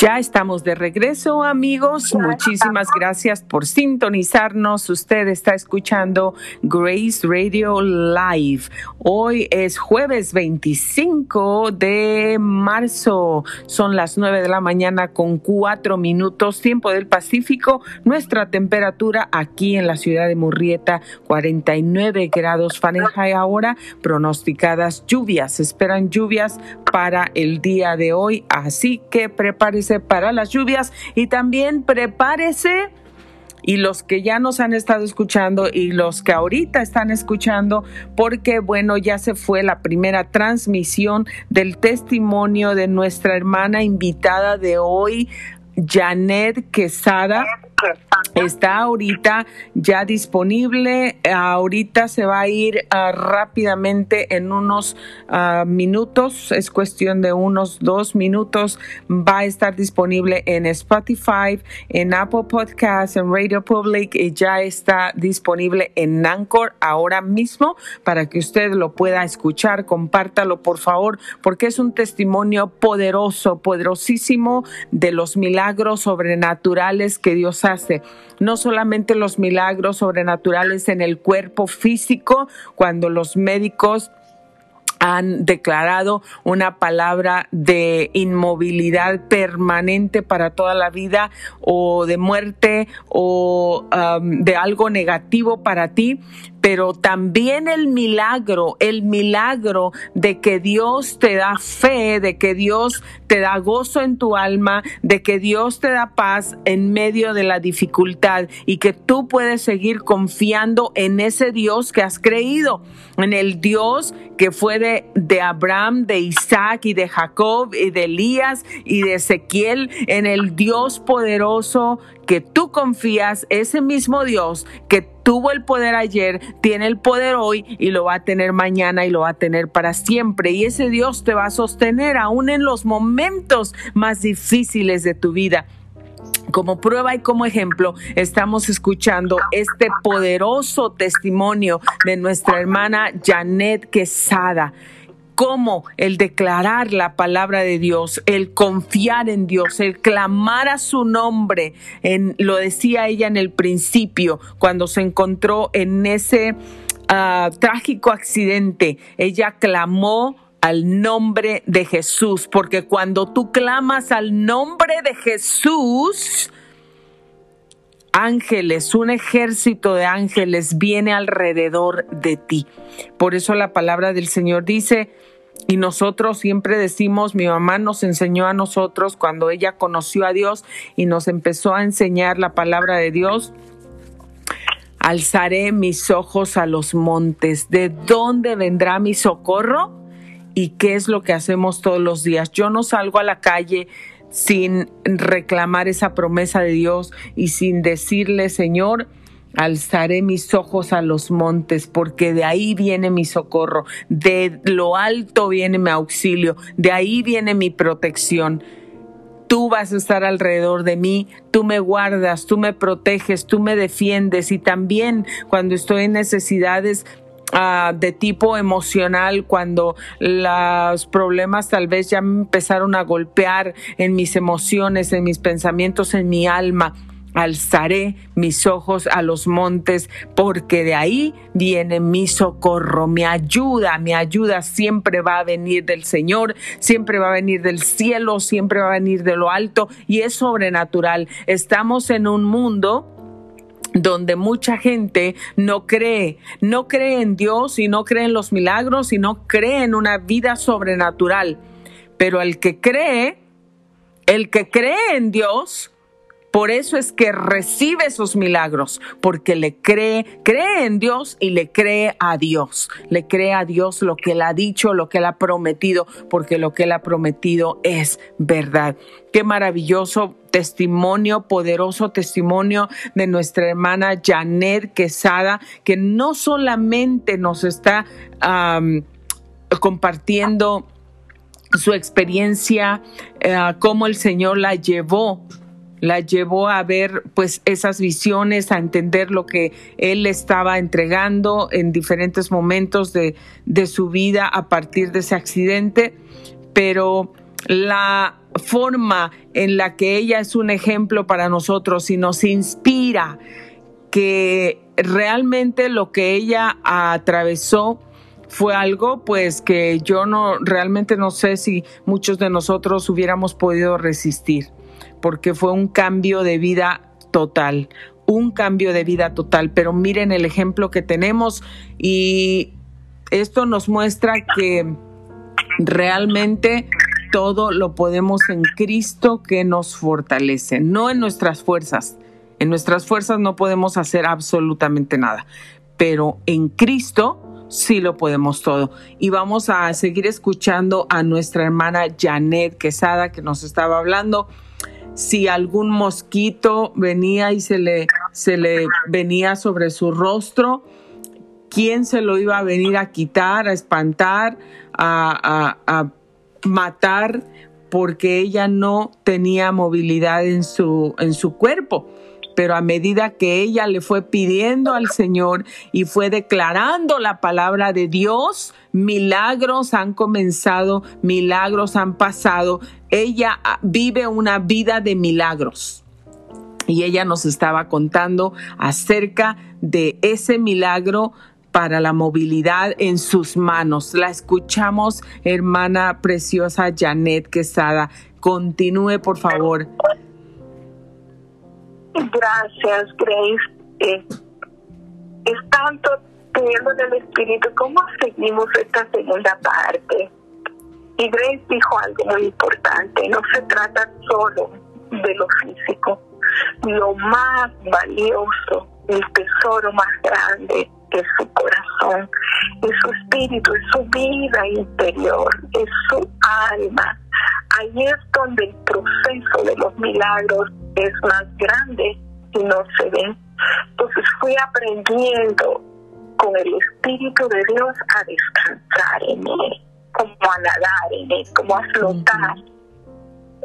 Ya estamos de regreso, amigos. Muchísimas gracias por sintonizarnos. Usted está escuchando Grace Radio Live. Hoy es jueves 25 de marzo. Son las 9 de la mañana con cuatro minutos, tiempo del Pacífico. Nuestra temperatura aquí en la ciudad de Murrieta, 49 grados Fahrenheit ahora. Pronosticadas lluvias. Esperan lluvias para el día de hoy. Así que prepárese para las lluvias. Y también prepárese y los que ya nos han estado escuchando y los que ahorita están escuchando, porque bueno, ya se fue la primera transmisión del testimonio de nuestra hermana invitada de hoy, Janet Quesada está ahorita ya disponible. Ahorita se va a ir ah, rápidamente en unos ah, minutos. Es cuestión de unos dos minutos. Va a estar disponible en Spotify, en Apple Podcasts, en Radio Public y ya está disponible en Anchor ahora mismo para que usted lo pueda escuchar. Compártalo, por favor, porque es un testimonio poderoso, poderosísimo de los milagros sobrenaturales que Dios no solamente los milagros sobrenaturales en el cuerpo físico, cuando los médicos han declarado una palabra de inmovilidad permanente para toda la vida o de muerte o um, de algo negativo para ti, pero también el milagro, el milagro de que Dios te da fe, de que Dios te da gozo en tu alma, de que Dios te da paz en medio de la dificultad y que tú puedes seguir confiando en ese Dios que has creído, en el Dios que fue de, de Abraham, de Isaac y de Jacob y de Elías y de Ezequiel, en el Dios poderoso que tú confías, ese mismo Dios que tuvo el poder ayer, tiene el poder hoy y lo va a tener mañana y lo va a tener para siempre. Y ese Dios te va a sostener aún en los momentos más difíciles de tu vida. Como prueba y como ejemplo, estamos escuchando este poderoso testimonio de nuestra hermana Janet Quesada cómo el declarar la palabra de Dios, el confiar en Dios, el clamar a su nombre, en, lo decía ella en el principio, cuando se encontró en ese ah, trágico accidente, ella clamó al nombre de Jesús, porque cuando tú clamas al nombre de Jesús, ángeles, un ejército de ángeles viene alrededor de ti. Por eso la palabra del Señor dice, y nosotros siempre decimos, mi mamá nos enseñó a nosotros cuando ella conoció a Dios y nos empezó a enseñar la palabra de Dios, alzaré mis ojos a los montes. ¿De dónde vendrá mi socorro? ¿Y qué es lo que hacemos todos los días? Yo no salgo a la calle sin reclamar esa promesa de Dios y sin decirle, Señor, Alzaré mis ojos a los montes, porque de ahí viene mi socorro, de lo alto viene mi auxilio, de ahí viene mi protección. Tú vas a estar alrededor de mí, tú me guardas, tú me proteges, tú me defiendes y también cuando estoy en necesidades ah, de tipo emocional, cuando los problemas tal vez ya empezaron a golpear en mis emociones, en mis pensamientos, en mi alma alzaré mis ojos a los montes, porque de ahí viene mi socorro, mi ayuda, mi ayuda siempre va a venir del Señor, siempre va a venir del cielo, siempre va a venir de lo alto y es sobrenatural. Estamos en un mundo donde mucha gente no cree, no cree en Dios y no cree en los milagros y no cree en una vida sobrenatural. Pero el que cree, el que cree en Dios, por eso es que recibe esos milagros, porque le cree, cree en Dios y le cree a Dios. Le cree a Dios lo que él ha dicho, lo que él ha prometido, porque lo que él ha prometido es verdad. Qué maravilloso testimonio, poderoso testimonio de nuestra hermana Janet Quesada, que no solamente nos está compartiendo su experiencia, eh, cómo el Señor la llevó la llevó a ver pues esas visiones, a entender lo que él estaba entregando en diferentes momentos de, de su vida a partir de ese accidente, pero la forma en la que ella es un ejemplo para nosotros y nos inspira que realmente lo que ella atravesó fue algo pues que yo no realmente no sé si muchos de nosotros hubiéramos podido resistir porque fue un cambio de vida total, un cambio de vida total, pero miren el ejemplo que tenemos y esto nos muestra que realmente todo lo podemos en Cristo que nos fortalece, no en nuestras fuerzas. En nuestras fuerzas no podemos hacer absolutamente nada, pero en Cristo sí lo podemos todo. Y vamos a seguir escuchando a nuestra hermana Janet Quesada que nos estaba hablando. Si algún mosquito venía y se le, se le venía sobre su rostro, ¿quién se lo iba a venir a quitar, a espantar, a, a, a matar? porque ella no tenía movilidad en su, en su cuerpo pero a medida que ella le fue pidiendo al Señor y fue declarando la palabra de Dios, milagros han comenzado, milagros han pasado. Ella ah, vive una vida de milagros. Y ella nos estaba contando acerca de ese milagro para la movilidad en sus manos. La escuchamos, hermana preciosa Janet Quesada. Continúe, por favor. Gracias, Grace. Eh, es tanto teniendo en el espíritu cómo seguimos esta segunda parte. Y Grace dijo algo muy importante, no se trata solo de lo físico. Lo más valioso, el tesoro más grande es su corazón, es su espíritu, es su vida interior, es su alma. Ahí es donde el proceso de los milagros es más grande y no se ve. Entonces fui aprendiendo con el Espíritu de Dios a descansar en Él, como a nadar en Él, como a flotar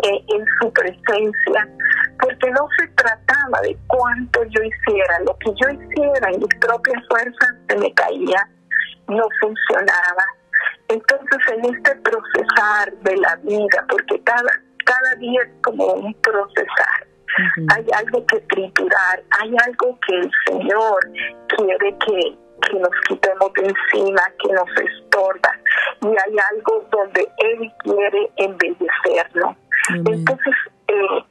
eh, en su presencia, porque no se trataba de cuánto yo hiciera, lo que yo hiciera en mis propias fuerzas se me caía, no funcionaba. Entonces en este procesar de la vida, porque cada, cada día es como un procesar, hay algo que triturar, hay algo que el Señor quiere que, nos quitemos de encima, que nos estorba, y hay algo donde Él quiere embellecerlo. Entonces, eh,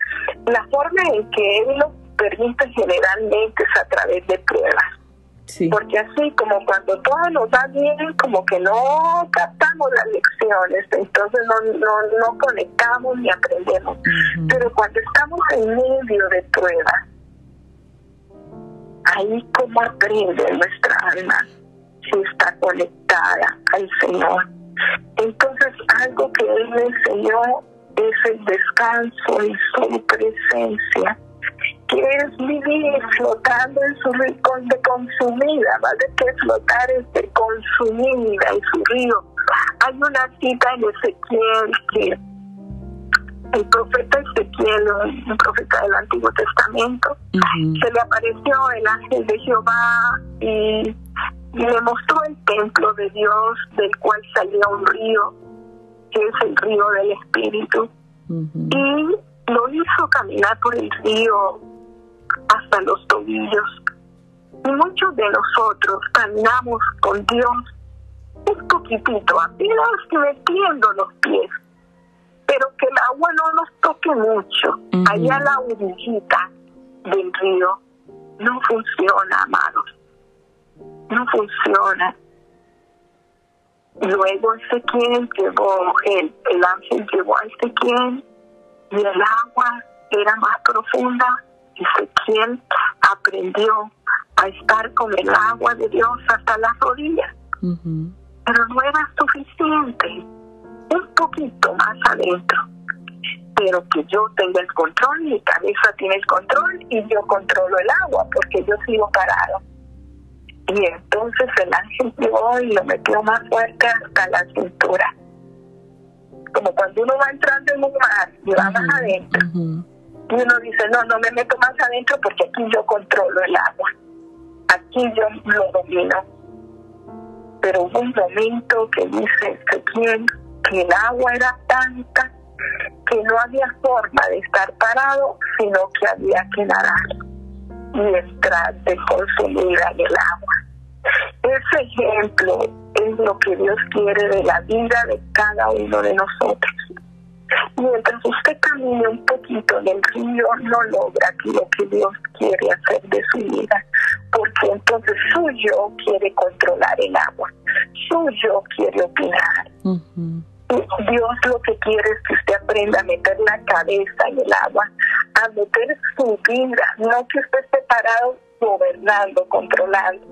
la forma en que Él lo permite generalmente es a través de pruebas. Porque así como cuando todo nos va bien, como que no captamos las lecciones, entonces no, no, no conectamos ni aprendemos. Pero cuando estamos en medio de pruebas, ahí como aprende nuestra alma si está conectada al Señor. Entonces algo que Él me enseñó es el descanso y su presencia que es vivir flotando en su rincón de consumida, más de que flotar es de consumida en su río. Hay una cita en Ezequiel que el profeta Ezequiel, un profeta del Antiguo Testamento, se le apareció el ángel de Jehová y, le mostró el templo de Dios del cual salía un río, que es el río del Espíritu. Y lo hizo caminar por el río hasta los tobillos. Y muchos de nosotros caminamos con Dios un poquitito, apenas metiendo los pies, pero que el agua no nos toque mucho. Allá la orillita del río no funciona, amados. No funciona. Luego Ezequiel llevó, el, el ángel llevó a Ezequiel y el agua era más profunda Ezequiel aprendió a estar con el agua de Dios hasta las rodillas. Pero no era suficiente, un poquito más adentro. Pero que yo tenga el control, mi cabeza tiene el control y yo controlo el agua porque yo sigo parado. Y entonces el ángel llegó y lo metió más fuerte hasta la cintura. Como cuando uno va entrando en un mar y va más adentro y uno dice, no, no me meto más adentro porque aquí yo controlo el agua, aquí yo lo domino. Pero hubo un momento que dice Ezequiel que el agua era tanta que no había forma de estar parado, sino que había que nadar y entrar de consumida en el agua. Ese ejemplo es lo que Dios quiere de la vida de cada uno de nosotros. Mientras usted camine un poquito en el río, no logra lo que Dios quiere hacer de su vida, porque entonces su yo quiere controlar el agua, su yo quiere opinar. Dios lo que quiere es que usted aprenda a meter la cabeza en el agua, a meter su vida, no que esté separado gobernando, controlando,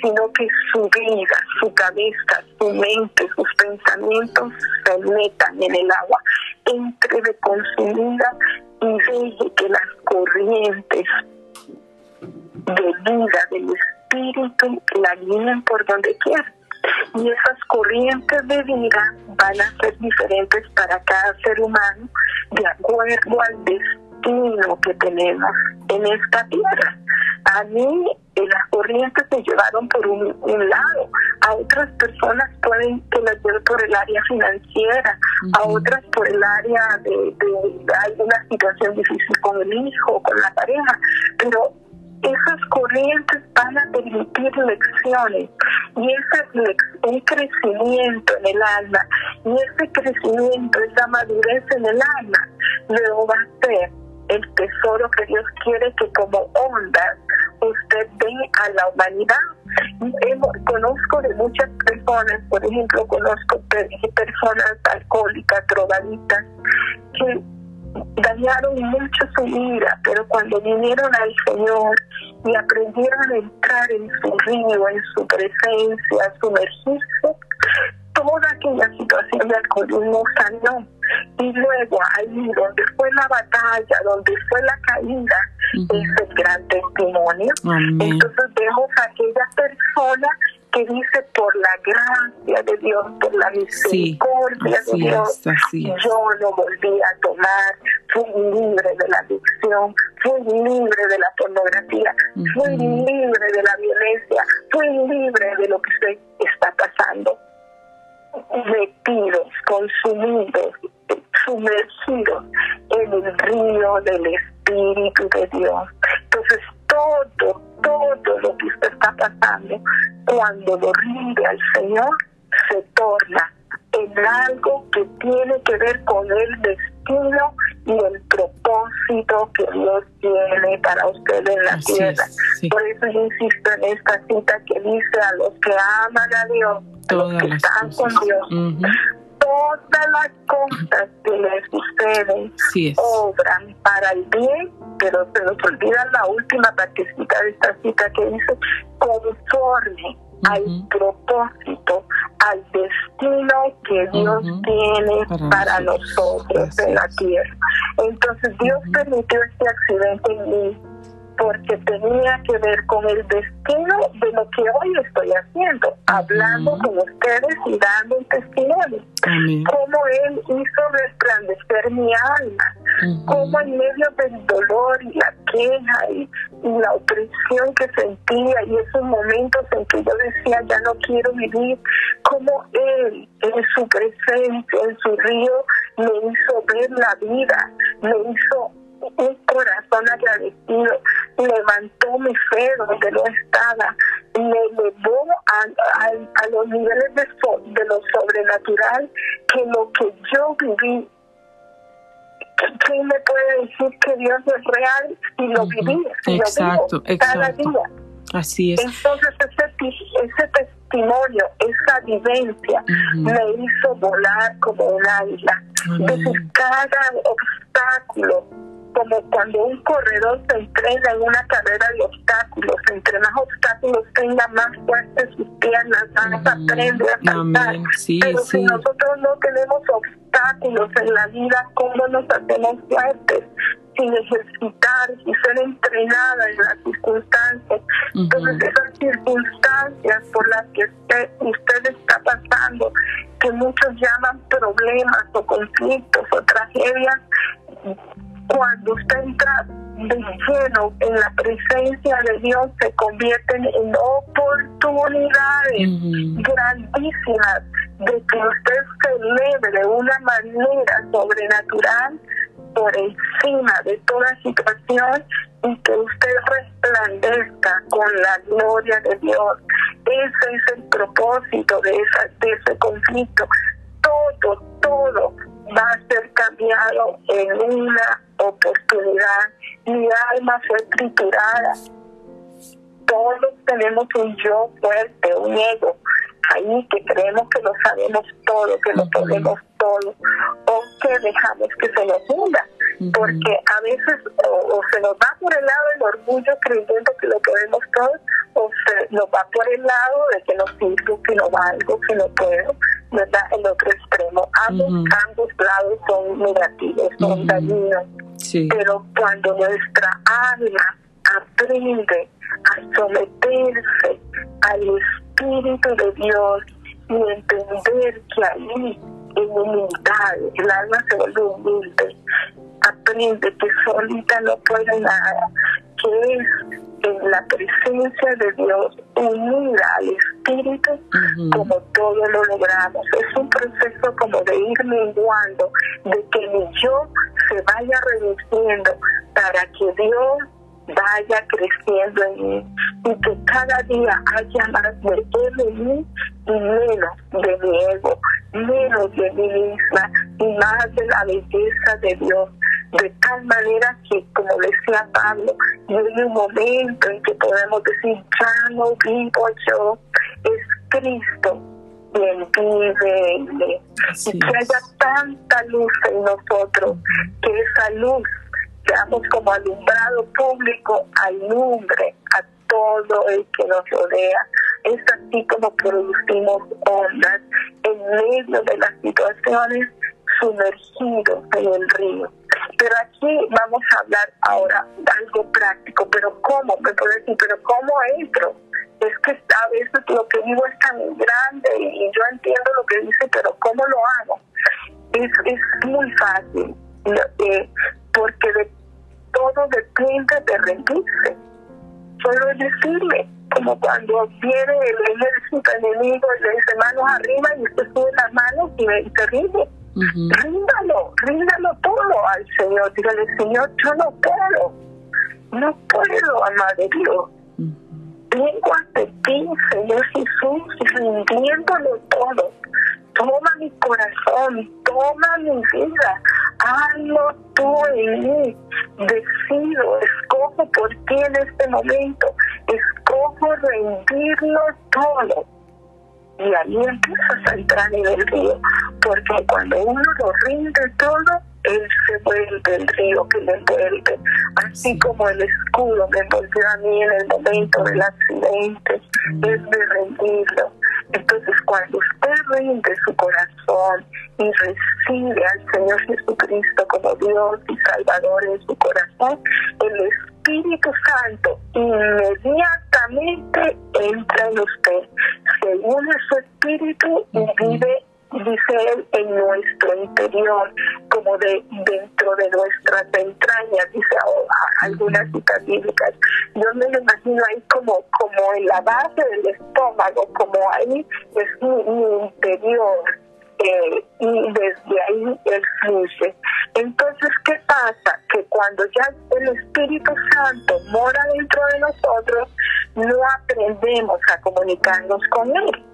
sino que su vida, su cabeza, su mente, sus pensamientos se metan en el agua, entre de consumida y deje que las corrientes de vida del espíritu la guíen por donde quiera. Y esas corrientes de vida van a ser diferentes para cada ser humano de acuerdo al destino que tenemos en esta tierra. A mí las corrientes se llevaron por un, lado, a otras personas pueden que las lleven por el área financiera, a otras por el área de, de alguna situación difícil con el hijo, con la pareja, pero esas corrientes van a permitir lecciones y ese es un crecimiento en el alma y ese crecimiento, esa madurez en el alma, luego va a ser el tesoro que Dios quiere que como ondas usted dé a la humanidad. conozco de muchas personas, por ejemplo, conozco personas alcohólicas, drogadictas, que dañaron mucho su vida, pero cuando vinieron al Señor y aprendieron a entrar en su río, en su presencia, a sumergirse, toda aquella situación de alcoholismo sanó. Y luego ahí donde fue la batalla, donde fue la caída, es el gran testimonio. Entonces vemos a aquella persona que dice por la gracia de Dios, por la misericordia de Dios, yo no volví a tomar, fui libre de la adicción, fui libre de la pornografía, fui libre de la violencia, fui libre de lo que se está pasando. Metidos, consumidos, sumergidos en el río del Espíritu de Dios. Entonces todo, todo lo que usted está pasando, cuando lo rinde al Señor, se torna en algo que tiene que ver con el destino y el propósito que Dios tiene para usted en la tierra. Por eso yo insisto en esta cita que dice a los que aman a Dios, a los que están con Dios, todas las cosas que suceden obran para el bien, pero se nos olvida la última partecita de esta cita que dice conforme al propósito, al destino que Dios tiene para, nosotros. en la tierra. Entonces Dios permitió este accidente en mí porque tenía que ver con el destino de lo que hoy estoy haciendo, hablando con ustedes y dando un testimonio. Cómo Él hizo resplandecer mi alma, cómo en medio del dolor y la queja y, la opresión que sentía y esos momentos en que yo decía ya no quiero vivir, cómo Él en su presencia, en su río, me hizo ver la vida, me hizo un corazón agradecido, levantó mi fe donde no estaba, me elevó a, los niveles de, de lo sobrenatural que lo que yo viví ¿quién me puede decir que Dios es real si lo viví, si exacto, lo vivo cada día? Así es. Entonces ese, ese testimonio, esa vivencia me hizo volar como un águila. Entonces cada obstáculo como cuando un corredor se entrena en una carrera de obstáculos, entre más obstáculos tenga, más fuertes sus piernas, más aprende a saltar. Pero si nosotros no tenemos obstáculos en la vida, ¿cómo nos hacemos fuertes? sin ejercitar, sin ser entrenada en las circunstancias. Entonces esas circunstancias por las que usted, usted está pasando, que muchos llaman problemas o conflictos o tragedias, cuando usted entra de lleno en la presencia de Dios se convierten en oportunidades grandísimas de que usted se eleve de una manera sobrenatural por encima de toda situación y que usted resplandezca con la gloria de Dios. Ese es el propósito de, esa, de ese conflicto. Todo, todo va a ser cambiado en una oportunidad. Mi alma fue triturada. Todos tenemos un yo fuerte, un ego, ahí que creemos que lo sabemos todo, que lo podemos todo, o que dejamos que se nos hunda, porque a veces o, se nos va por el lado del orgullo creyendo que lo podemos todo, o se nos va por el lado de que no sirvo, que no valgo, que no puedo, ¿verdad? El otro extremo. Ambos, ambos lados son negativos, son dañinos. Pero cuando nuestra alma aprende a someterse al Espíritu de Dios y entender que ahí en humildad el alma se vuelve humilde, aprende que solita no puede nada, que es en la presencia de Dios unida al Espíritu, como todo lo logramos. Es un proceso como de ir menguando, de que mi yo se vaya reduciendo para que Dios vaya creciendo en mí y que cada día haya más de Él en mí y menos de mi ego, menos de mí misma y más de la belleza de Dios. De tal manera que, como decía Pablo, hay un momento en que podemos decir, ya no vivo yo, es Cristo quien vive en mí. Y que haya tanta luz en nosotros, que esa luz seamos como alumbrado público, alumbre a todo el que nos rodea. Es así como producimos ondas en medio de las situaciones sumergidos en el río. Pero aquí vamos a hablar ahora de algo práctico, pero ¿cómo? Me puede decir, pero ¿cómo entro? Es que a veces lo que digo es tan grande y yo entiendo lo que dice, pero ¿cómo lo hago? Es, es muy fácil. Eh, porque de todo depende de rendirse. Solo es decirle, como cuando viene el ejército enemigo y le dice manos arriba y usted sube las manos y, se rinde. Ríndalo, ríndalo todo al Señor. Dígale, Señor, yo no puedo, no puedo, amar de Dios. Ante ti, Señor Jesús, rindiéndolo todo toma mi corazón, toma mi vida, hazlo tú en mí. Decido, escojo por ti en este momento, escojo rendirlo todo. Y ahí empiezas a entrar en el río, porque cuando uno lo rinde todo, él se vuelve el río que le envuelve, así como el escudo me envolvió a mí en el momento del accidente, es de rendirlo. Entonces, cuando usted rinde su corazón y recibe al Señor Jesucristo como Dios y Salvador en su corazón, el Espíritu Santo inmediatamente entra en usted, se une su espíritu y vive dice él, en nuestro interior, como de dentro de nuestras entrañas, dice algunas citas bíblicas. Yo me lo imagino ahí como, como en la base del estómago, como ahí es mi, interior. Eh, y desde ahí él fluye. Entonces, ¿qué pasa? Que cuando ya el Espíritu Santo mora dentro de nosotros, no aprendemos a comunicarnos con Él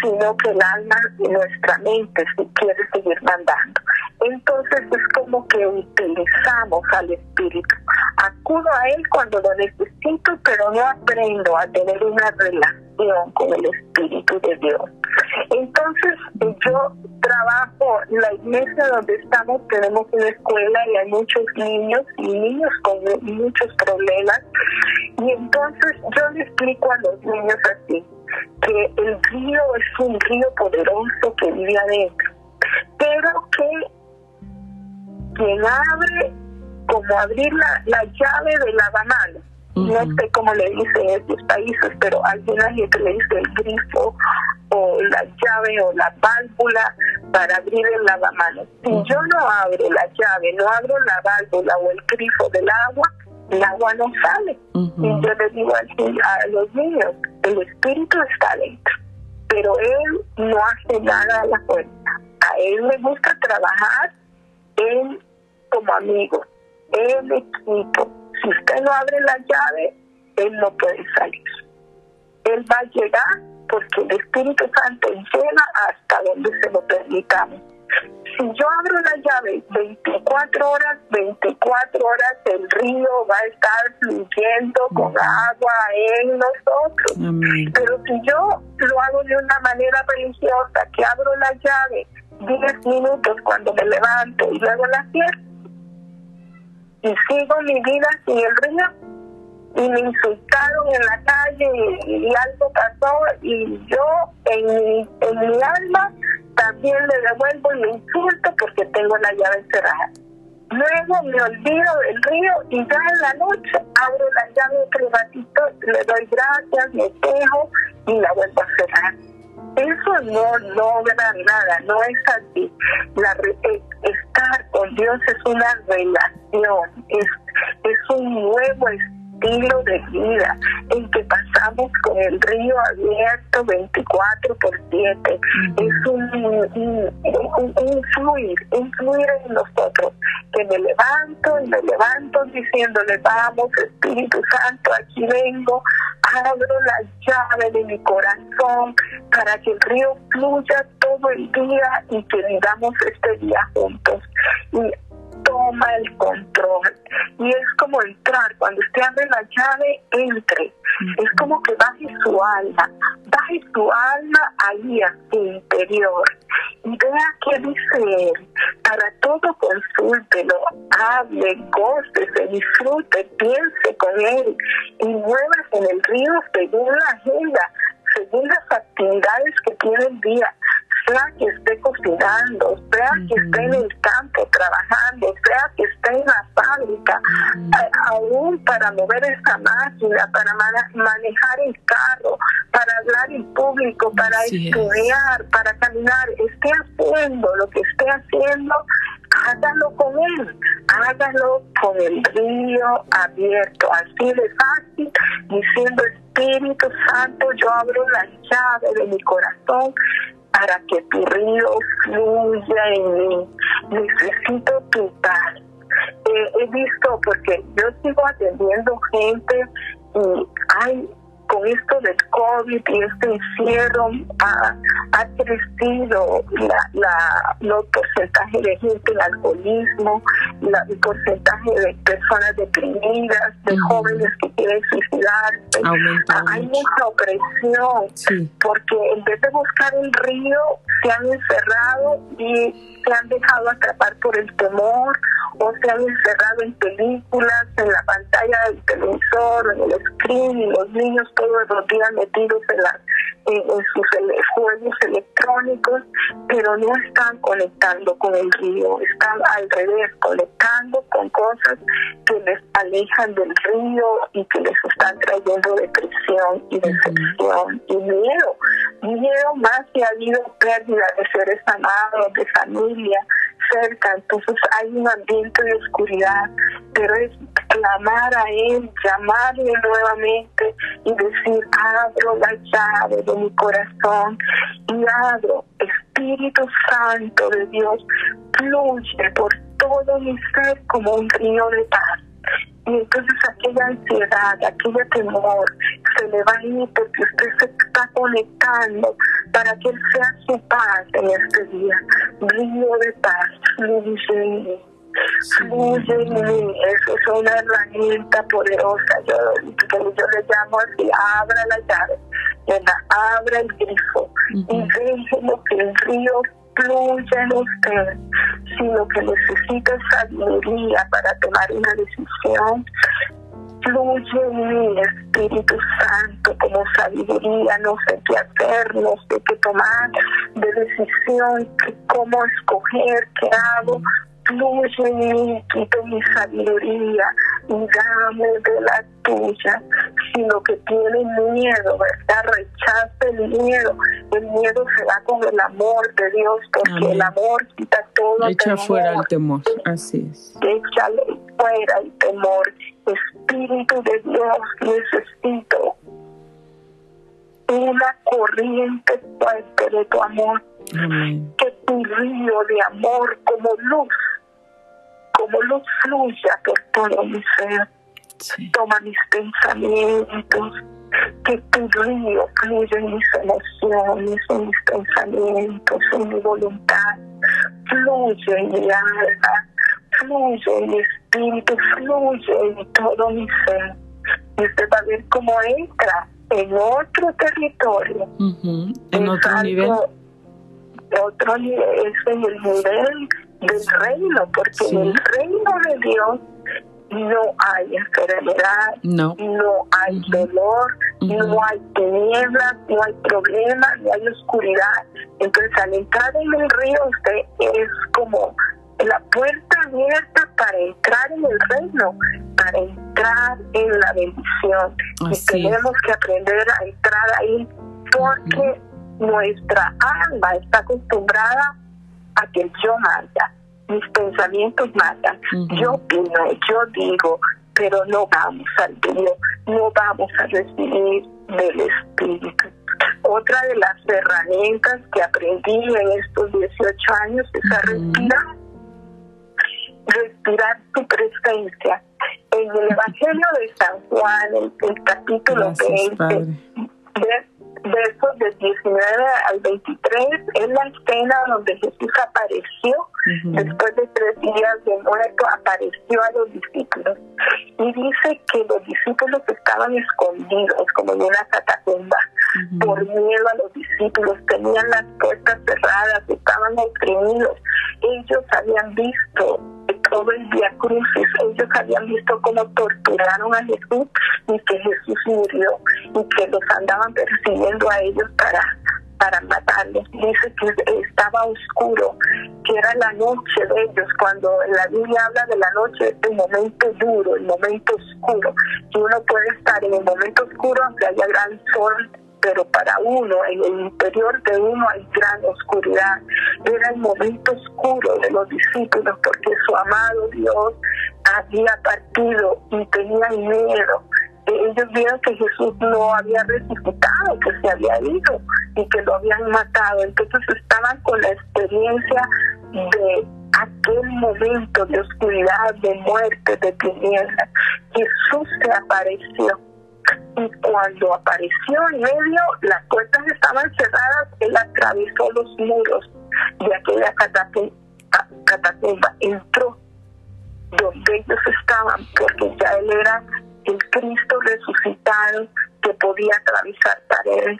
sino que el alma y nuestra mente si quiere seguir mandando. Entonces es como que utilizamos al espíritu. Acudo a él cuando lo necesito, pero no aprendo a tener una relación con el espíritu de Dios. Entonces yo trabajo, la iglesia donde estamos tenemos una escuela y hay muchos niños y niños con muchos problemas. Y entonces yo le explico a los niños así que el río es un río poderoso que vive adentro, pero que quien abre, como abrir la, la llave de lavamanos, no sé cómo le dicen en estos países, pero alguna gente le dice el grifo o la llave o la válvula para abrir el lavamanos. Si yo no abro la llave, no abro la válvula o el grifo del agua, el agua no sale. Y yo le digo a, los niños, el espíritu está dentro, pero él no hace nada a la fuerza. A él le gusta trabajar él como amigo, el equipo. Si usted no abre la llave, él no puede salir. Él va a llegar porque el Espíritu Santo llena hasta donde se lo permitamos. Si yo abro la llave 24 horas, 24 horas el río va a estar fluyendo con agua en nosotros. Pero si yo lo hago de una manera religiosa, que abro la llave 10 minutos cuando me levanto y luego la cierro, y sigo mi vida sin el río, y me insultaron en la calle y, algo pasó y yo en mi, en mi alma también le devuelvo y le insulto porque tengo la llave cerrada. Luego me olvido del río y ya en la noche abro la llave otro ratito, le doy gracias, me quejo y la vuelvo a cerrar. Eso no logra nada, no es así. Eh, estar con Dios es una relación, es, es un nuevo estilo estilo de vida en que pasamos con el río abierto 24 por 7. Es un, un, un, fluir, un fluir en nosotros, que me levanto y me levanto diciéndole, vamos Espíritu Santo, aquí vengo, abro la llave de mi corazón para que el río fluya todo el día y que vivamos este día juntos. Y toma el control. Y es como entrar, cuando usted abre la llave, entre. Es como que baje su alma, baje su alma ahí a su interior. Y vea qué dice él. Para todo consúltelo, hable, se disfrute, piense con él y muevas en el río según la agenda, según las actividades que tiene el día sea que esté cocinando, sea que esté en el campo trabajando, sea que esté en la fábrica, eh, aún para mover esa máquina, para manejar el carro, para hablar en público, para estudiar, para caminar, esté haciendo lo que esté haciendo, hágalo con él, hágalo con el río abierto, así de fácil, diciendo Espíritu Santo, yo abro la llave de mi corazón para que tu río fluya en mí. Necesito tu paz. Eh, he visto, porque yo sigo atendiendo gente y hay con esto del COVID y este encierro ha, ha crecido la, la, los porcentajes de gente en alcoholismo, la, el porcentaje de personas deprimidas, de jóvenes que quieren suicidarse. Hay mucha opresión porque en vez de buscar el río se han encerrado y se han dejado atrapar por el temor o se han encerrado en películas, en la pantalla del televisor, en el screen y los niños todos los días metidos en, la, en, sus juegos electrónicos, pero no están conectando con el río, están al revés, conectando con cosas que les alejan del río y que les están trayendo depresión y decepción y miedo. Miedo más que ha habido pérdida de seres amados, de familia, cerca, entonces hay un ambiente de oscuridad, pero es clamar a Él, llamarle nuevamente y decir, abro la llave de mi corazón y abro, Espíritu Santo de Dios, fluye por todo mi ser como un río de paz. Y entonces aquella ansiedad, aquel temor se le va a ir porque usted se está conectando para que Él sea su paz en este día. Río de paz, fluye fluye en mí. Eso es una herramienta poderosa. Yo, yo le llamo así, abra la llave, abra el grifo y déjelo que el río fluya en usted, sino que necesita sabiduría para tomar una decisión. Fluye en Espíritu Santo, como sabiduría, no sé qué hacer, no sé qué tomar de decisión, cómo escoger, qué hago, fluye en mí, quito mi sabiduría y dame de la tuya. sino que tiene miedo, ¿verdad? Rechaza el miedo. El miedo se va con el amor de Dios, porque el amor quita todo. Echa fuera el temor, así es. Échale fuera el temor. Espíritu de Dios, necesito una corriente fuerte de tu amor. Que tu río de amor como luz, como luz fluya por todo mi ser. Toma mis pensamientos, que tu río fluya en mis emociones, en mis pensamientos, en mi voluntad. Fluye en mi alma, fluye en mi espíritu, fluye en todo mi ser. Y usted va a ver cómo entra en otro territorio. En otro nivel. Otro nivel, es en el nivel del reino, porque en el reino de Dios no hay enfermedad, no, no hay dolor, no hay tinieblas, no hay problemas, no hay oscuridad. Entonces, al entrar en el río, usted es como la puerta abierta para entrar en el reino, para entrar en la bendición. y tenemos que aprender a entrar ahí porque nuestra alma está acostumbrada a que yo manda, mis pensamientos matan, yo opino, yo digo, pero no vamos al Dios, no vamos a recibir del Espíritu. Otra de las herramientas que aprendí en estos 18 años es a respirar respirar tu presencia. En el Evangelio de San Juan, el, el capítulo 20, versos del 19 al 23, es la escena donde Jesús apareció, después de tres días de muerto, apareció a los discípulos. Y dice que los discípulos estaban escondidos, como en una catacumba, por miedo a los discípulos, tenían las puertas cerradas, estaban oprimidos. Ellos habían visto todo el día crucis. Ellos habían visto cómo torturaron a Jesús y que Jesús murió y que los andaban persiguiendo a ellos para para matarlos. Dice que estaba oscuro, que era la noche de ellos. Cuando la Biblia habla de la noche, es el momento duro, el momento oscuro. Que uno puede estar en el momento oscuro aunque haya gran sol pero para uno, en el interior de uno hay gran oscuridad. Era el momento oscuro de los discípulos porque su amado Dios había partido y tenían miedo. Ellos vieron que Jesús no había resucitado, que se había ido y que lo habían matado. Entonces estaban con la experiencia de aquel momento de oscuridad, de muerte, de tinieblas. Jesús se apareció y cuando apareció en medio, las puertas estaban cerradas, él atravesó los muros de aquella catacumba, entró donde ellos estaban, porque ya él era el Cristo resucitado que podía atravesar paredes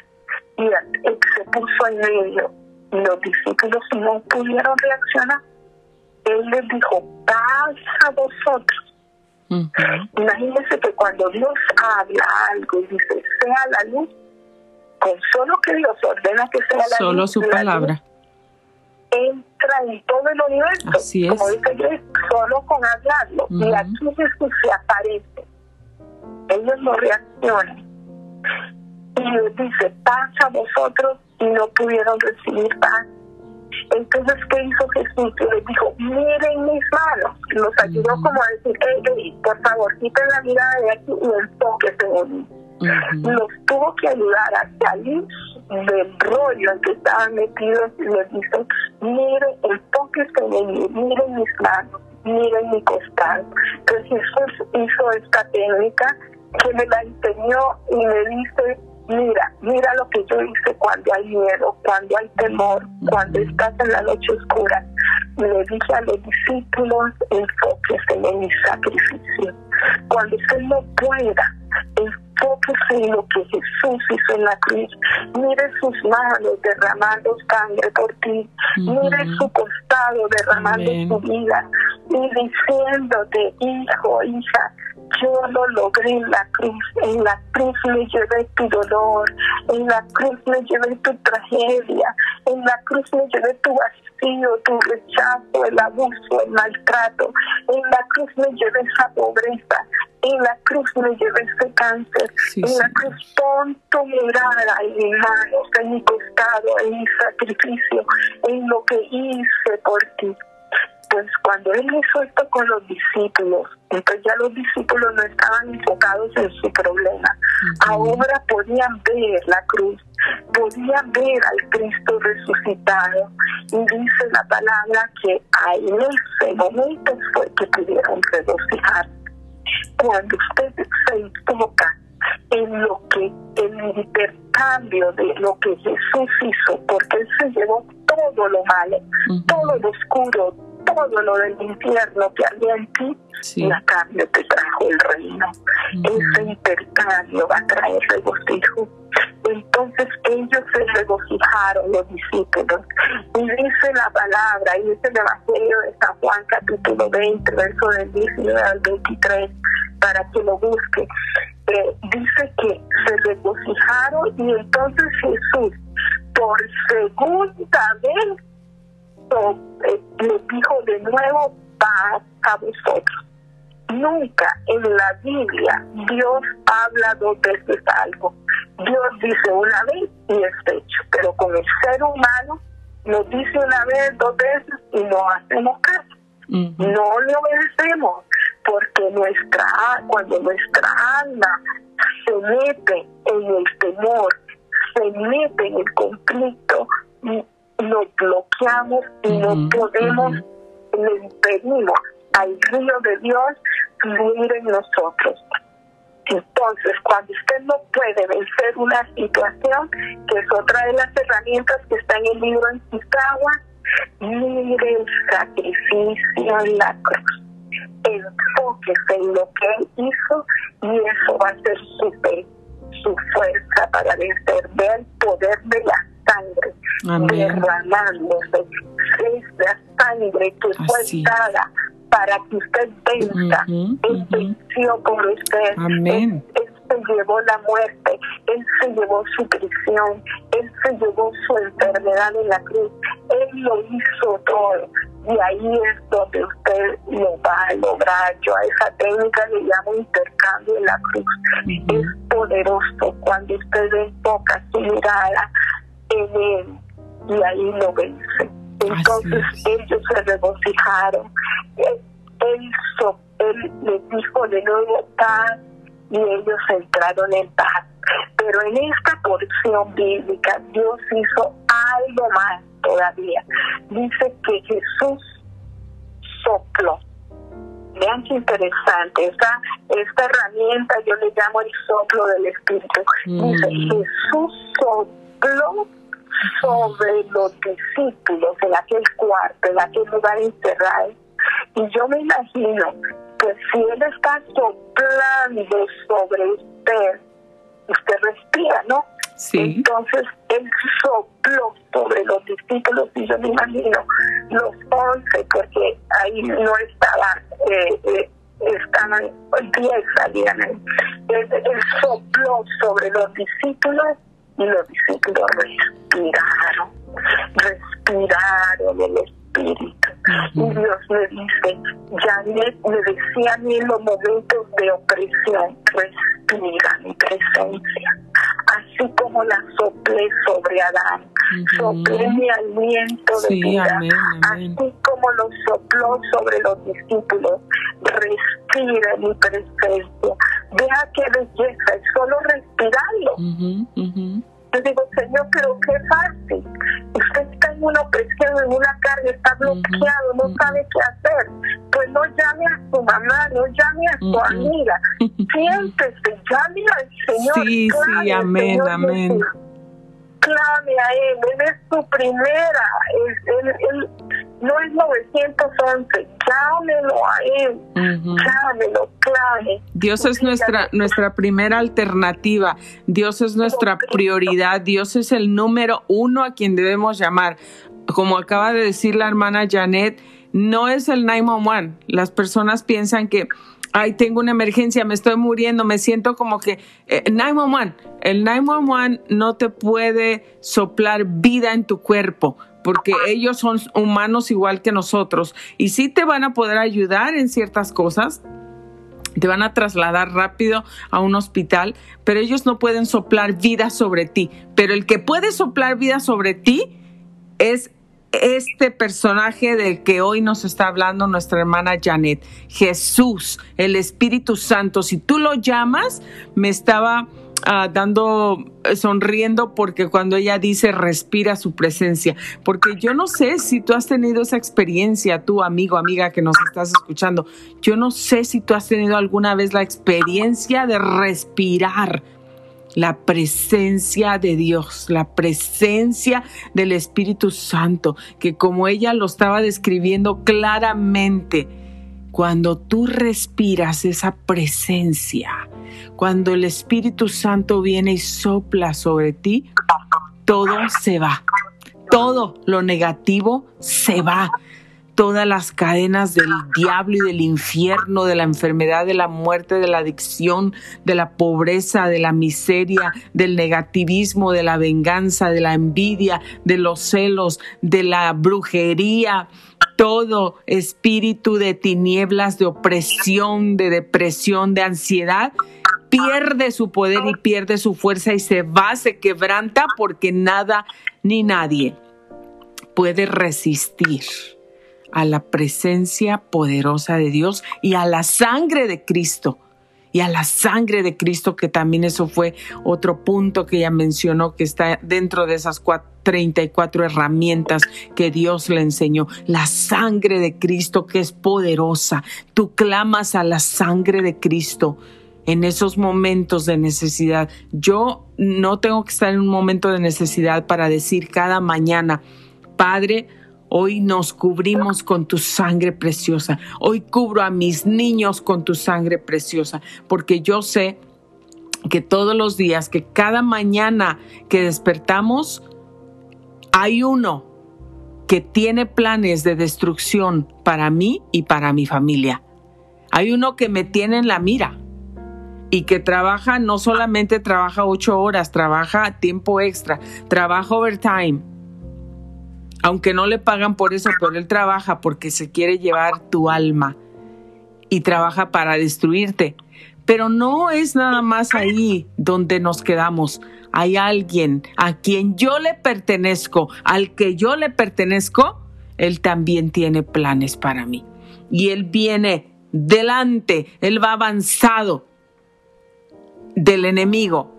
y se puso en medio. Los discípulos no pudieron reaccionar. Él les dijo, paz a vosotros Imagínense que cuando Dios habla algo y dice, sea la luz, con solo que Dios ordena que sea la luz. Solo su palabra. entra en todo el universo. Así es. Como dice Dios, solo con hablarlo. Y aquí Jesús se aparece. Ellos no reaccionan. Y les dice, paz a vosotros y no pudieron recibir paz entonces, ¿qué hizo Jesús? Les dijo, miren mis manos. Los ayudó como a decir, hey, por favor, quiten la mirada de aquí y enfóquense en mí. Los tuvo que ayudar a salir del rollo en que estaban metidos y les dijo, miren, enfóquense en mí, miren mis manos, miren mi costado. Entonces Jesús hizo esta técnica que me la enseñó y me dice, mira, mira lo que yo hice cuando hay miedo, cuando hay temor, cuando estás en la noche oscura. Le dije a los discípulos, enfóquese en mi sacrificio. Cuando usted no pueda, enfóquese en lo que Jesús hizo en la cruz. Mire sus manos derramando sangre por ti. Mire su costado derramando su vida. Y diciéndote, hijo, hija, yo lo logré en la cruz. En la cruz me llevé tu dolor, en la cruz me llevé tu tragedia, en la cruz me llevé tu vacío, tu rechazo, el abuso, el maltrato. En la cruz me llevé esa pobreza, en la cruz me llevé ese cáncer, en la cruz pon tu mirada en mis manos, en mi costado, en mi sacrificio, en lo que hice por ti pues cuando él hizo esto con los discípulos, entonces ya los discípulos no estaban enfocados en su problema. Ahora podían ver la cruz, podían ver al Cristo resucitado. Y dice la palabra que a ese momento fue que pudieron regocijar. Cuando usted se enfoca en lo que, el intercambio de lo que Jesús hizo, porque Él se llevó todo lo malo, todo lo oscuro, todo lo del infierno que había en ti, y a cambio te trajo el reino. Ese intercambio va a traer regocijo. Entonces ellos se regocijaron, los discípulos. Y dice la palabra, y dice el Evangelio de San Juan, capítulo 20, verso del 19 al 23, para que lo busque. Eh, dice que se regocijaron y entonces Jesús, por segunda vez, eh, le dijo de nuevo paz a vosotros. Nunca en la Biblia Dios habla dos veces algo. Dios dice una vez y es hecho, pero con el ser humano nos dice una vez, dos veces y no hacemos caso. No le obedecemos porque nuestra cuando nuestra alma se mete en el temor, se mete en el conflicto, lo bloqueamos y no podemos, le impedimos al río de Dios fluir en nosotros. Entonces, cuando usted no puede vencer una situación, que es otra de las herramientas que está en el libro en agua, mire el sacrificio en la cruz. Enfóquese en lo que él hizo y eso va a ser su fe, su fuerza para vencer. Ve el poder de la sangre derramándose. Es la sangre que fue dada para que usted venza. Él venció por usted. Amén. Él, se llevó la muerte, Él se llevó su prisión, Él se llevó su enfermedad en la cruz. Él lo hizo todo. Y ahí es donde usted lo va a lograr. Yo a esa técnica le llamo intercambio en la cruz. Es poderoso cuando usted enfoca su mirada en Él y ahí lo vence. Entonces ellos se regocijaron. Él, él, les dijo de nuevo paz y ellos entraron en paz. Pero en esta porción bíblica Dios hizo algo más todavía. Dice que Jesús sopló. Vean qué interesante. Esta, esta herramienta yo le llamo el soplo del Espíritu. Dice, mm. Jesús sopló sobre los discípulos en aquel cuarto, en aquel lugar encerrado. Y yo me imagino que si Él está soplando sobre usted, usted respira, ¿no? Sí. Entonces Él sopló sobre los discípulos y yo me imagino los once, porque ahí no estaba, eh, eh, estaban diez salían. Él, él sopló sobre los discípulos y los discípulos respiraron, respiraron el Espíritu. Y Dios me dice, ya me decía a mí en los momentos de opresión, respira mi presencia. Así como la soplé sobre Adán, soplé mi aliento de vida, así como lo sopló sobre los discípulos, respira mi presencia. Vea qué belleza, es solo respirarlo. Yo digo, Señor, pero qué fácil. Usted está en una opresión, en una carga, está bloqueado, no sabe qué hacer. Pues no llame a su mamá, no llame a su amiga. Siéntese, llame al Señor. Sí, sí, amén, amén clame a Él, Él es su primera, él, no es 911, llámelo a Él, llámelo, clame. Dios es nuestra, nuestra primera alternativa, Dios es nuestra prioridad, Dios es el número uno a quien debemos llamar. Como acaba de decir la hermana Janet, no es el 911. Las personas piensan que ay, tengo una emergencia, me estoy muriendo, me siento como que 911, eh, el 911 no te puede soplar vida en tu cuerpo porque ellos son humanos igual que nosotros y sí te van a poder ayudar en ciertas cosas, te van a trasladar rápido a un hospital, pero ellos no pueden soplar vida sobre ti. Pero el que puede soplar vida sobre ti es este personaje del que hoy nos está hablando nuestra hermana Janet, Jesús, el Espíritu Santo. Si tú lo llamas, me estaba ah, dando, eh, sonriendo porque cuando ella dice respira su presencia, porque yo no sé si tú has tenido esa experiencia, tú amigo, amiga que nos estás escuchando, yo no sé si tú has tenido alguna vez la experiencia de respirar la presencia de Dios, la presencia del Espíritu Santo, que como ella lo estaba describiendo claramente, cuando tú respiras esa presencia, cuando el Espíritu Santo viene y sopla sobre ti, todo se va. Todo lo negativo se va todas las cadenas del diablo y del infierno, de la enfermedad, de la muerte, de la adicción, de la pobreza, de la miseria, del negativismo, de la venganza, de la envidia, de los celos, de la brujería, todo espíritu de tinieblas, de opresión, de depresión, de ansiedad, pierde su poder y pierde su fuerza y se va, se quebranta porque nada ni nadie puede resistir a la presencia poderosa de Dios y a la sangre de Cristo. Y a la sangre de Cristo, que también eso fue otro punto que ella mencionó, que está dentro de esas 34 herramientas que Dios le enseñó. La sangre de Cristo que es poderosa. Tú clamas a la sangre de Cristo en esos momentos de necesidad. Yo no tengo que estar en un momento de necesidad para decir cada mañana, Padre, Hoy nos cubrimos con tu sangre preciosa. Hoy cubro a mis niños con tu sangre preciosa, porque yo sé que todos los días, que cada mañana que despertamos, hay uno que tiene planes de destrucción para mí y para mi familia. Hay uno que me tiene en la mira y que trabaja, no solamente trabaja ocho horas, trabaja tiempo extra, trabaja overtime aunque no le pagan por eso, pero él trabaja porque se quiere llevar tu alma y trabaja para destruirte. Pero no es nada más ahí donde nos quedamos. Hay alguien a quien yo le pertenezco, al que yo le pertenezco, él también tiene planes para mí. Y él viene delante, él va avanzado del enemigo,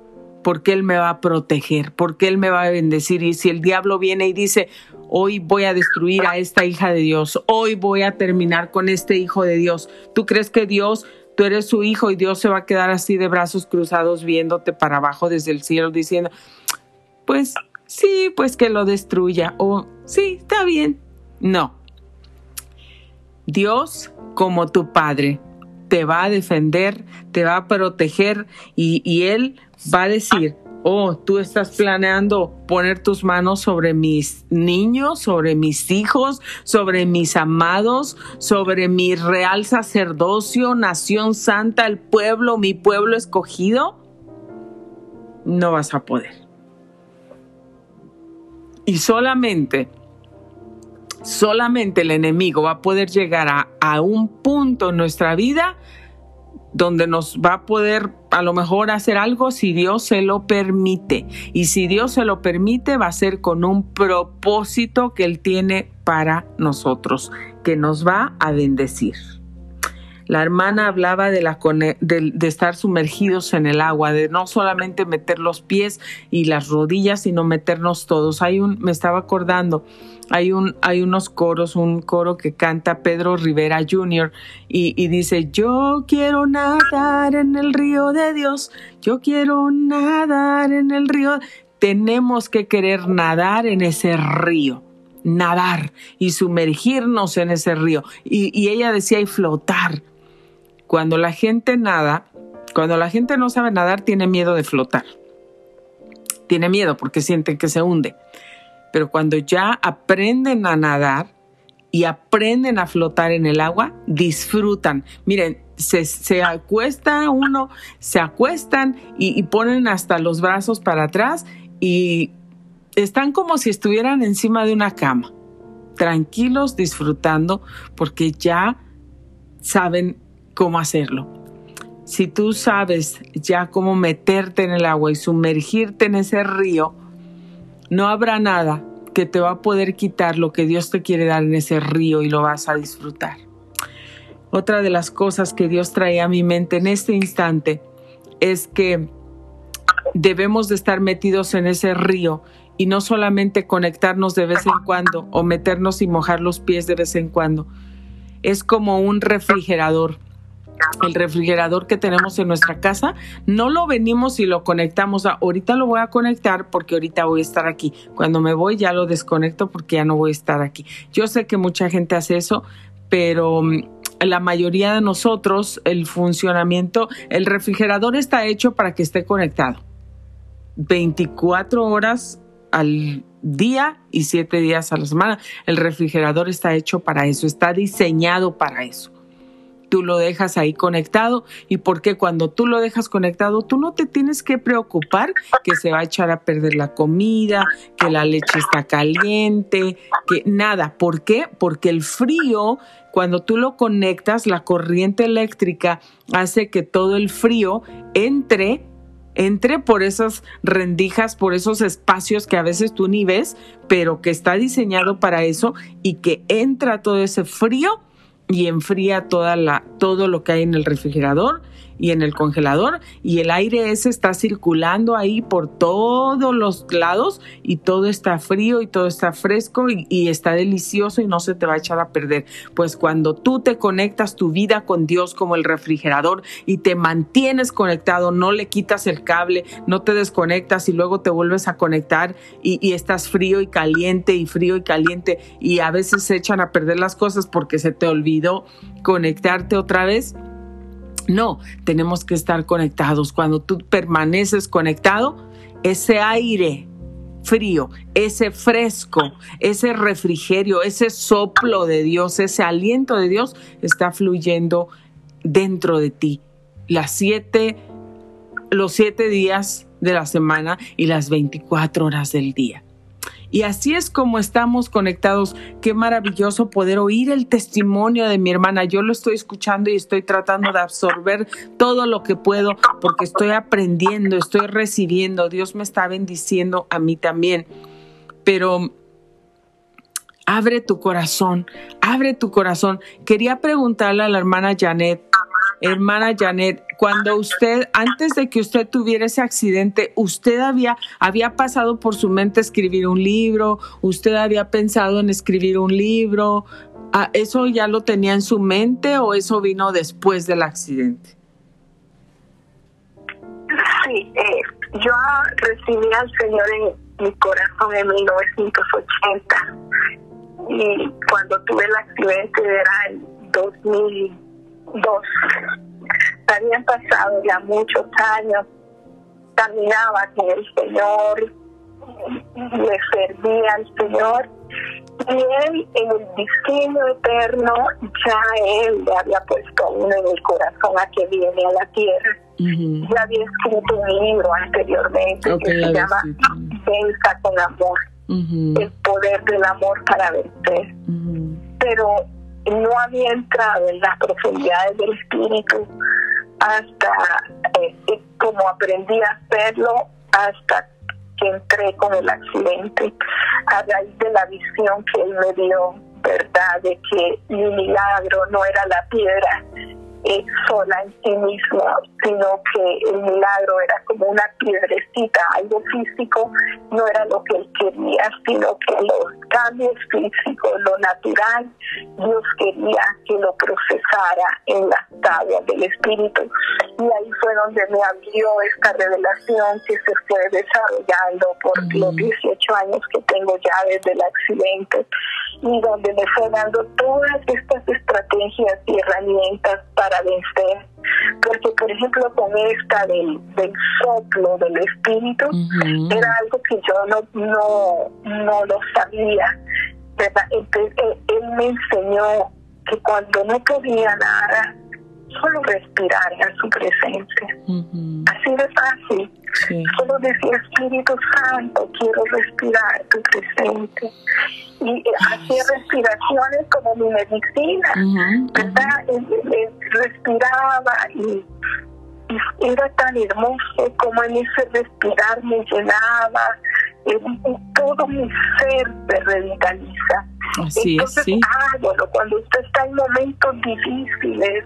porque él me va a proteger, porque él me va a bendecir. Y si el diablo viene y dice, hoy voy a destruir a esta hija de Dios, hoy voy a terminar con este hijo de Dios. ¿Tú crees que Dios, tú eres su hijo y Dios se va a quedar así de brazos cruzados viéndote para abajo desde el cielo diciendo, pues sí, pues que lo destruya o sí, está bien? No. Dios como tu Padre te va a defender, te va a proteger y, Él va a decir, oh, tú estás planeando poner tus manos sobre mis niños, sobre mis hijos, sobre mis amados, sobre mi real sacerdocio, nación santa, el pueblo, mi pueblo escogido, no vas a poder. Y solamente, solamente el enemigo va a poder llegar a, un punto en nuestra vida donde nos va a poder a lo mejor hacer algo si Dios se lo permite. Y si Dios se lo permite, va a ser con un propósito que Él tiene para nosotros, que nos va a bendecir. La hermana hablaba de, la, estar sumergidos en el agua, de no solamente meter los pies y las rodillas, sino meternos todos. Hay un, me estaba acordando, hay, un, hay unos coros, un coro que canta Pedro Rivera Jr. Y, dice, yo quiero nadar en el río de Dios, yo quiero nadar en el río. Tenemos que querer nadar en ese río nadar y sumergirnos en ese río. Y, y, ella decía, y flotar. Cuando la gente nada, cuando la gente no sabe nadar, tiene miedo de flotar. Tiene miedo porque sienten que se hunde. Pero cuando ya aprenden a nadar, y aprenden a flotar en el agua, disfrutan. Miren, se, acuesta uno, se acuestan y, ponen hasta los brazos para atrás y están como si estuvieran encima de una cama, tranquilos, disfrutando, porque ya saben cómo hacerlo. Si tú sabes ya cómo meterte en el agua y sumergirte en ese río, no habrá nada que te va a poder quitar lo que Dios te quiere dar en ese río y lo vas a disfrutar. Otra de las cosas que Dios trae a mi mente en este instante es que debemos de estar metidos en ese río y no solamente conectarnos de vez en cuando o meternos y mojar los pies de vez en cuando. Es como un refrigerador el refrigerador que tenemos en nuestra casa, no lo venimos y lo conectamos. ahorita lo voy a conectar porque ahorita voy a estar aquí. Cuando me voy ya lo desconecto porque ya no voy a estar aquí. Yo sé que mucha gente hace eso, pero mm, la mayoría de nosotros, el funcionamiento, el refrigerador está hecho para que esté conectado. 24 horas al día y 7 días a la semana. El refrigerador está hecho para eso, está diseñado para eso tú lo dejas ahí conectado y porque cuando tú lo dejas conectado, tú no te tienes que preocupar que se va a echar a perder la comida, que la leche está caliente, que nada. ¿Por qué? Porque el frío, cuando tú lo conectas, la corriente eléctrica hace que todo el frío entre entre por esas rendijas, por esos espacios que a veces tú ni ves, pero que está diseñado para eso y que entra todo ese frío y enfría toda la, todo lo que hay en el refrigerador y en el congelador y el aire ese está circulando ahí por todos los lados y todo está frío y todo está fresco y, está delicioso y no se te va a echar a perder. Pues cuando tú te conectas tu vida con Dios como el refrigerador y te mantienes conectado, no le quitas el cable, no te desconectas y luego te vuelves a conectar y, y estás frío y caliente y frío y caliente y a veces se echan a perder las cosas porque se te olvidó conectarte otra vez no, tenemos que estar conectados. Cuando tú permaneces conectado, ese aire frío, ese fresco, ese refrigerio, ese soplo de Dios, ese aliento de Dios está fluyendo dentro de ti. Las siete, los siete días de la semana y las 24 horas del día. Y así es como estamos conectados. Qué maravilloso poder oír el testimonio de mi hermana. Yo lo estoy escuchando y estoy tratando de absorber todo lo que puedo porque estoy aprendiendo, estoy recibiendo. Dios me está bendiciendo a mí también. Pero abre tu corazón, abre tu corazón. Quería preguntarle a la hermana Janet, Hermana Janet, cuando usted, antes de que usted tuviera ese accidente, usted había, había pasado por su mente escribir un libro, usted había pensado en escribir un libro, ¿eso ya lo tenía en su mente o eso vino después del accidente? Sí, eh, yo recibí al Señor en mi corazón en 1980 y cuando tuve el accidente era el 2000 dos. Habían pasado ya muchos años. Caminaba con el Señor, le servía al Señor y él en el destino eterno ya él le había puesto uno en el corazón a que viene a la tierra. Uh. Ya había escrito un libro anteriormente que se llama. Venza con amor, el poder del amor para vencer. Pero no había entrado en las profundidades del espíritu hasta eh, como aprendí a hacerlo hasta que entré con el accidente a raíz de la visión que él me dio verdad de que mi milagro no era la piedra sola en sí misma, sino que el milagro era como una piedrecita, algo físico, no era lo que él quería, sino que los cambios físicos, lo natural, Dios quería que lo procesara en las tablas del Espíritu. Y ahí fue donde me abrió esta revelación que se fue desarrollando por los 18 años que tengo ya desde el accidente y donde me fue dando todas estas estrategias y herramientas para vencer. Porque, por ejemplo, con esta del, del soplo del espíritu, era algo que yo no, no, no lo sabía. Entonces, él, me enseñó que cuando no podía nada, solo respirar a su presencia. Así de fácil. Solo decía, Espíritu Santo, quiero respirar tu presencia. Y hacía respiraciones como mi medicina, ¿verdad? respiraba y, era tan hermoso como en ese respirar me llenaba, todo mi ser se revitaliza. Así Entonces, es, sí. cuando usted está en momentos difíciles,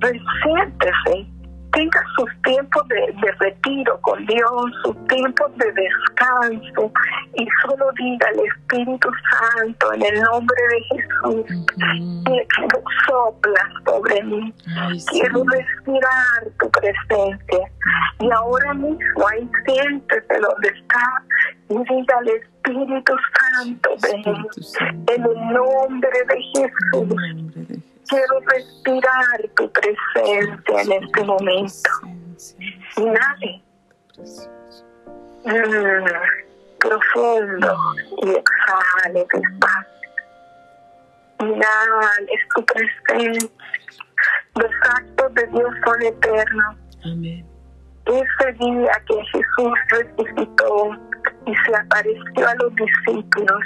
resiéntese, tenga sus tiempos de, retiro con Dios, sus tiempos de descanso y solo diga al Espíritu Santo en el nombre de Jesús que sopla sobre mí. Quiero respirar tu presencia. Y ahora mismo ahí siéntese donde está y diga al Espíritu Santo, ven en el nombre de Jesús quiero respirar tu presencia en este momento. Inhale. Mm, profundo y exhale despacio. Inhale tu presencia. Los actos de Dios son eternos. Amén. Ese día que Jesús resucitó y se apareció a los discípulos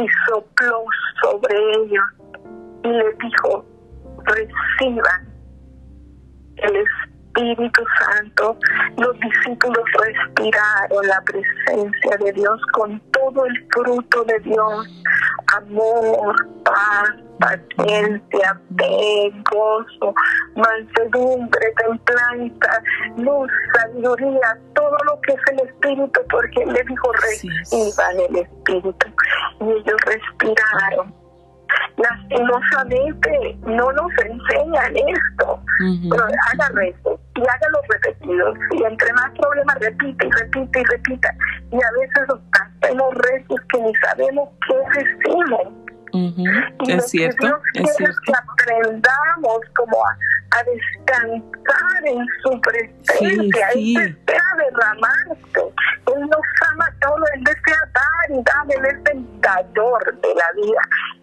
y sopló sobre ellos y les dijo, reciban el Espíritu Santo. Los discípulos respiraron la presencia de Dios con todo el fruto de Dios, amor, paz, paciencia, fe, gozo, mansedumbre, templanza, luz, sabiduría, todo lo que es el Espíritu, porque le dijo, reciban el Espíritu. Y ellos respiraron lastimosamente no nos enseñan esto. Pero haga reto y hágalo repetido. Y entre más problemas repite y repite y repita. Y a veces hacemos retos que ni sabemos qué decimos. Y es cierto, es que aprendamos como a, descansar en su presencia. Sí, sí. Él desea derramarse. Él nos ama todo, Él desea dar y dar. Él es el dador de la vida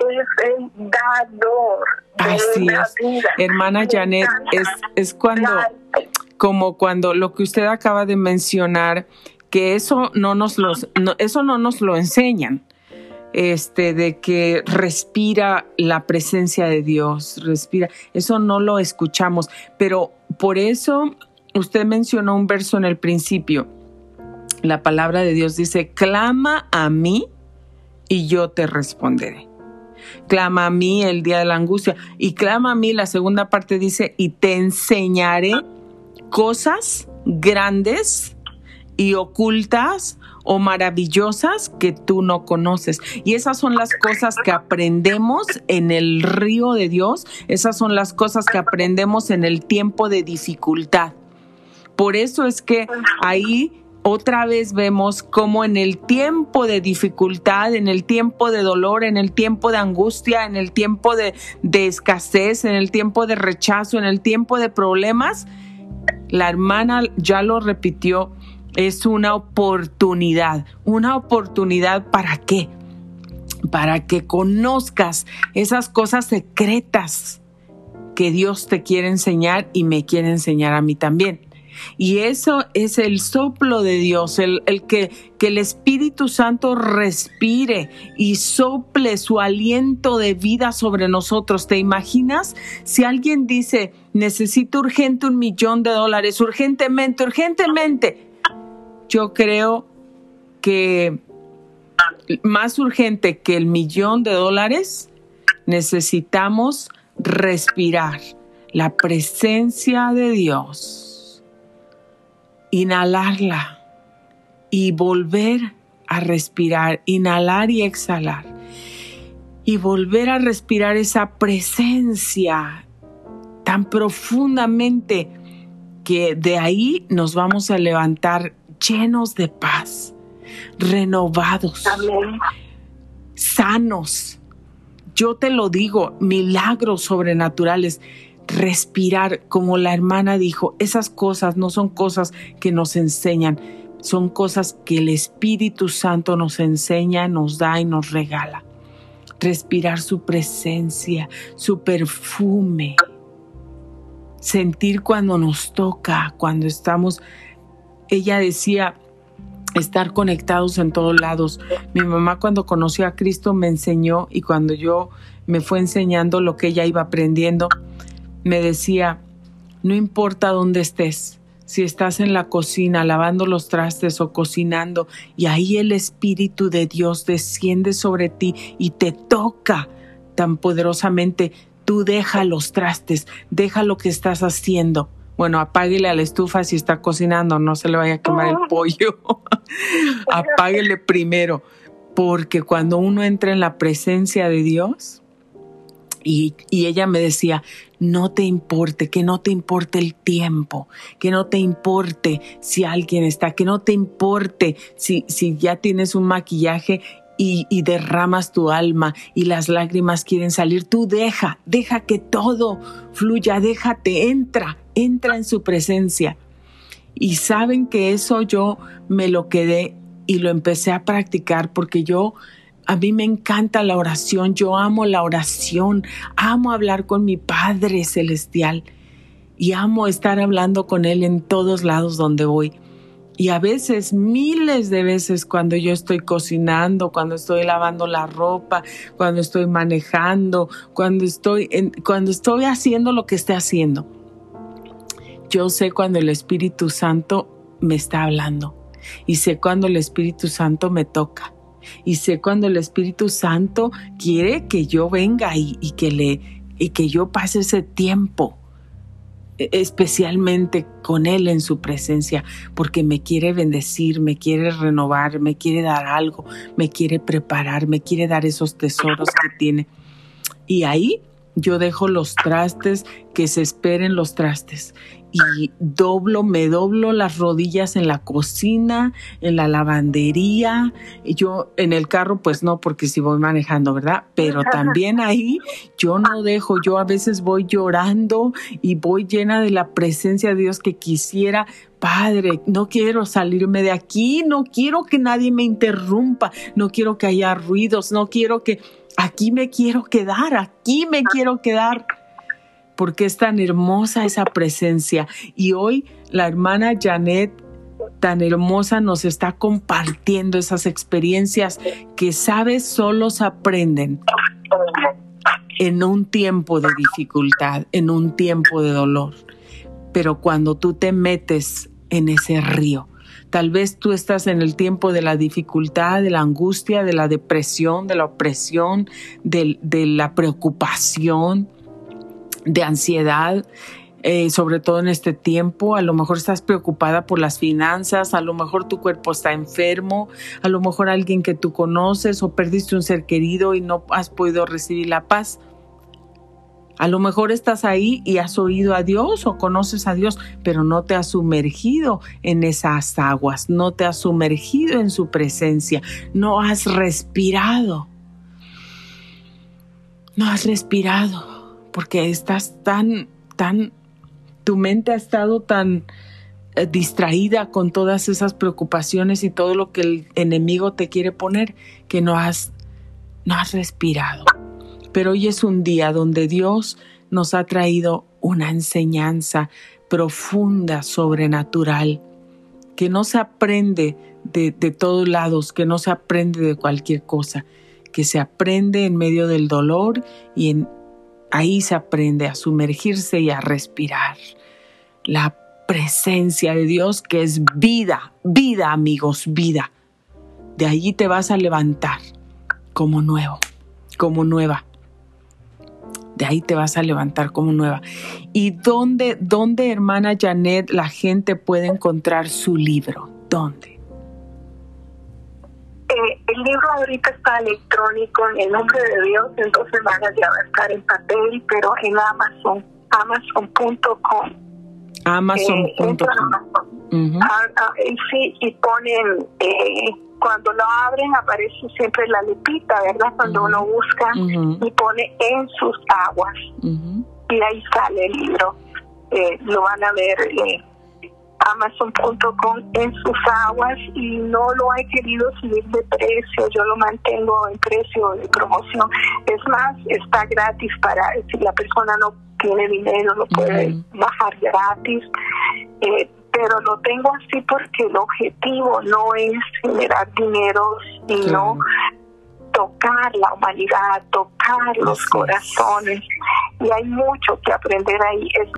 es el dador de la vida. Hermana Janet, es, es cuando, como cuando lo que usted acaba de mencionar, que eso no nos los, eso no nos lo enseñan. Este, de que respira la presencia de Dios, respira, eso no lo escuchamos, pero por eso usted mencionó un verso en el principio. La palabra de Dios dice, clama a mí y yo te responderé clama a mí el día de la angustia. Y clama a mí, la segunda parte dice, y te enseñaré cosas grandes y ocultas o maravillosas que tú no conoces. Y esas son las cosas que aprendemos en el río de Dios, esas son las cosas que aprendemos en el tiempo de dificultad. Por eso es que ahí otra vez vemos cómo en el tiempo de dificultad, en el tiempo de dolor, en el tiempo de angustia, en el tiempo de, escasez, en el tiempo de rechazo, en el tiempo de problemas, la hermana ya lo repitió, es una oportunidad. ¿Una oportunidad para qué? Para que conozcas esas cosas secretas que Dios te quiere enseñar y me quiere enseñar a mí también. Y eso es el soplo de Dios, el, que, que el Espíritu Santo respire y sople su aliento de vida sobre nosotros. ¿Te imaginas? Si alguien dice, necesito urgente un millón de dólares, urgentemente, urgentemente, yo creo que más urgente que el millón de dólares, necesitamos respirar la presencia de Dios inhalarla y volver a respirar, inhalar y exhalar. Y volver a respirar esa presencia tan profundamente que de ahí nos vamos a levantar llenos de paz, renovados, sanos. Yo te lo digo, milagros sobrenaturales respirar, como la hermana dijo, esas cosas no son cosas que nos enseñan, son cosas que el Espíritu Santo nos enseña, nos da y nos regala. respirar su presencia, su perfume, sentir cuando nos toca, cuando estamos, ella decía, estar conectados en todos lados. Mi mamá cuando conoció a Cristo me enseñó y cuando yo me fue enseñando lo que ella iba aprendiendo, me decía, no importa dónde estés, si estás en la cocina lavando los trastes o cocinando y ahí el Espíritu de Dios desciende sobre ti y te toca tan poderosamente, tú deja los trastes, deja lo que estás haciendo. Bueno, apáguele a la estufa si está cocinando, no se le vaya a quemar el pollo. apáguele primero, porque cuando uno entra en la presencia de Dios, y, ella me decía, no te importe, que no te importe el tiempo, que no te importe si alguien está, que no te importe si, si ya tienes un maquillaje y, derramas tu alma y las lágrimas quieren salir, tú deja, deja que todo fluya, déjate, entra, entra en su presencia. Y saben que eso yo me lo quedé y lo empecé a practicar porque yo a mí me encanta la oración, yo amo la oración, amo hablar con mi Padre Celestial y amo estar hablando con Él en todos lados donde voy. Y a veces, miles de veces cuando yo estoy cocinando, cuando estoy lavando la ropa, cuando estoy manejando, cuando estoy, cuando estoy haciendo lo que esté haciendo, yo sé cuando el Espíritu Santo me está hablando. Y sé cuando el Espíritu Santo me toca. Y sé cuando el Espíritu Santo quiere que yo venga y, que le y que yo pase ese tiempo especialmente con Él en su presencia, porque me quiere bendecir, me quiere renovar, me quiere dar algo, me quiere preparar, me quiere dar esos tesoros que tiene. Y ahí yo dejo los trastes, que se esperen los trastes y doblo, me doblo las rodillas en la cocina, en la lavandería. Yo en el carro, pues no, porque si voy manejando, ¿verdad? Pero también ahí yo no dejo, yo a veces voy llorando y voy llena de la presencia de Dios que quisiera. Padre, no quiero salirme de aquí, no quiero que nadie me interrumpa, no quiero que haya ruidos, no quiero que... Aquí me quiero quedar, aquí me quiero quedar porque es tan hermosa esa presencia. Y hoy la hermana Janet tan hermosa nos está compartiendo esas experiencias que sabes solo se aprenden en un tiempo de dificultad, en un tiempo de dolor. Pero cuando tú te metes en ese río, tal vez tú estás en el tiempo de la dificultad, de la angustia, de la depresión, de la opresión, de, de la preocupación, de ansiedad, eh, sobre todo en este tiempo. A lo mejor estás preocupada por las finanzas, a lo mejor tu cuerpo está enfermo, a lo mejor alguien que tú conoces o perdiste un ser querido y no has podido recibir la paz. A lo mejor estás ahí y has oído a Dios o conoces a Dios, pero no te has sumergido en esas aguas, no te has sumergido en su presencia, no has respirado. No has respirado porque estás tan, tan, tu mente ha estado tan eh, distraída con todas esas preocupaciones y todo lo que el enemigo te quiere poner que no has, no has respirado. Pero hoy es un día donde Dios nos ha traído una enseñanza profunda, sobrenatural, que no se aprende de, de todos lados, que no se aprende de cualquier cosa, que se aprende en medio del dolor y en, Ahí se aprende a sumergirse y a respirar. La presencia de Dios que es vida, vida amigos, vida. De allí te vas a levantar como nuevo, como nueva. De ahí te vas a levantar como nueva. ¿Y dónde, dónde, hermana Janet, la gente puede encontrar su libro? ¿Dónde? El libro ahorita está electrónico en el nombre de Dios, en dos semanas ya va a estar en papel, pero en Amazon, amazon.com. Amazon.com. Eh, ah, ah, sí, y ponen, eh, cuando lo abren aparece siempre la lupita, ¿verdad? Cuando uno busca y pone en sus aguas. Y ahí sale el libro. Eh, lo van a ver Amazon.com en sus aguas y no lo he querido subir de precio, yo lo mantengo en precio de promoción. Es más, está gratis para si la persona no tiene dinero, lo puede bajar gratis. Eh, pero lo tengo así porque el objetivo no es generar dinero, sino tocar la humanidad, tocar los corazones. Y hay mucho que aprender ahí. Es